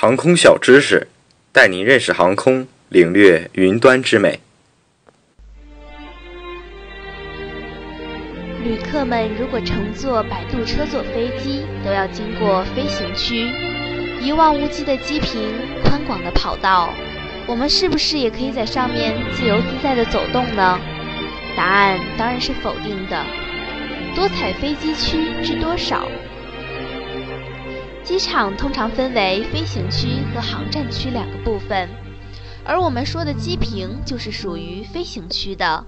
航空小知识，带您认识航空，领略云端之美。旅客们如果乘坐摆渡车坐飞机，都要经过飞行区，一望无际的机坪，宽广的跑道，我们是不是也可以在上面自由自在的走动呢？答案当然是否定的。多彩飞机区知多少？机场通常分为飞行区和航站区两个部分，而我们说的机坪就是属于飞行区的。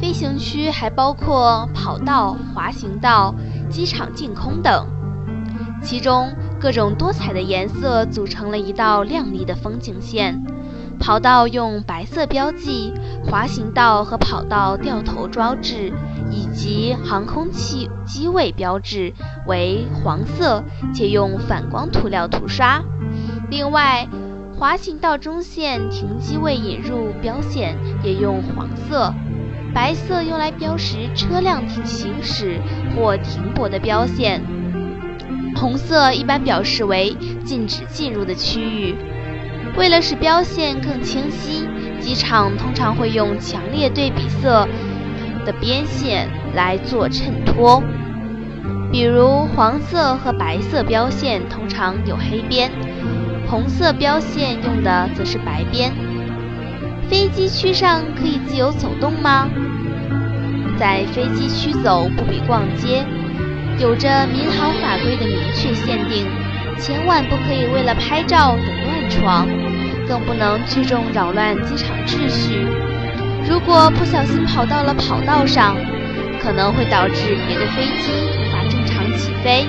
飞行区还包括跑道、滑行道、机场净空等，其中各种多彩的颜色组成了一道亮丽的风景线。跑道用白色标记，滑行道和跑道掉头装置。以及航空器机位标志为黄色，且用反光涂料涂刷。另外，滑行道中线停机位引入标线也用黄色，白色用来标识车辆行驶或停泊的标线，红色一般表示为禁止进入的区域。为了使标线更清晰，机场通常会用强烈对比色。的边线来做衬托，比如黄色和白色标线通常有黑边，红色标线用的则是白边。飞机区上可以自由走动吗？在飞机区走不比逛街，有着民航法规的明确限定，千万不可以为了拍照等乱闯，更不能聚众扰乱机场秩序。如果不小心跑到了跑道上，可能会导致别的飞机无法正常起飞，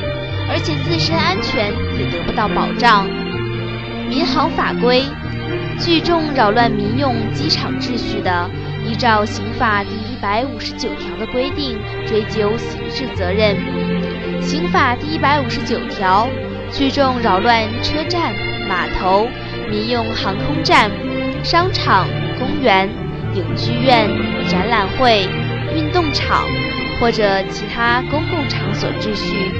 而且自身安全也得不到保障。民航法规，聚众扰乱民用机场秩序的，依照刑法第一百五十九条的规定追究刑事责任。刑法第一百五十九条，聚众扰乱车站、码头、民用航空站、商场、公园。影剧院、展览会、运动场或者其他公共场所秩序，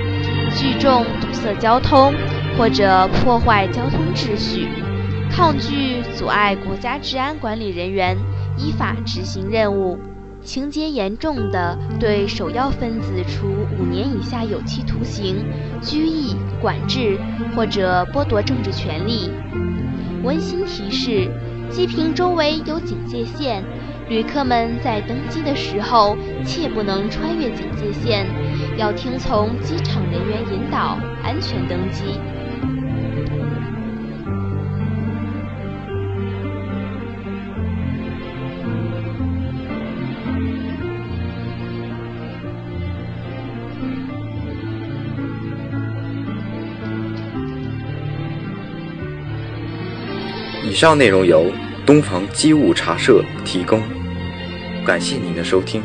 聚众堵塞交通或者破坏交通秩序，抗拒阻碍国家治安管理人员依法执行任务，情节严重的，对首要分子处五年以下有期徒刑、拘役、管制或者剥夺政治权利。温馨提示。机坪周围有警戒线，旅客们在登机的时候切不能穿越警戒线，要听从机场人员引导，安全登机。以上内容由东方机务茶社提供，感谢您的收听。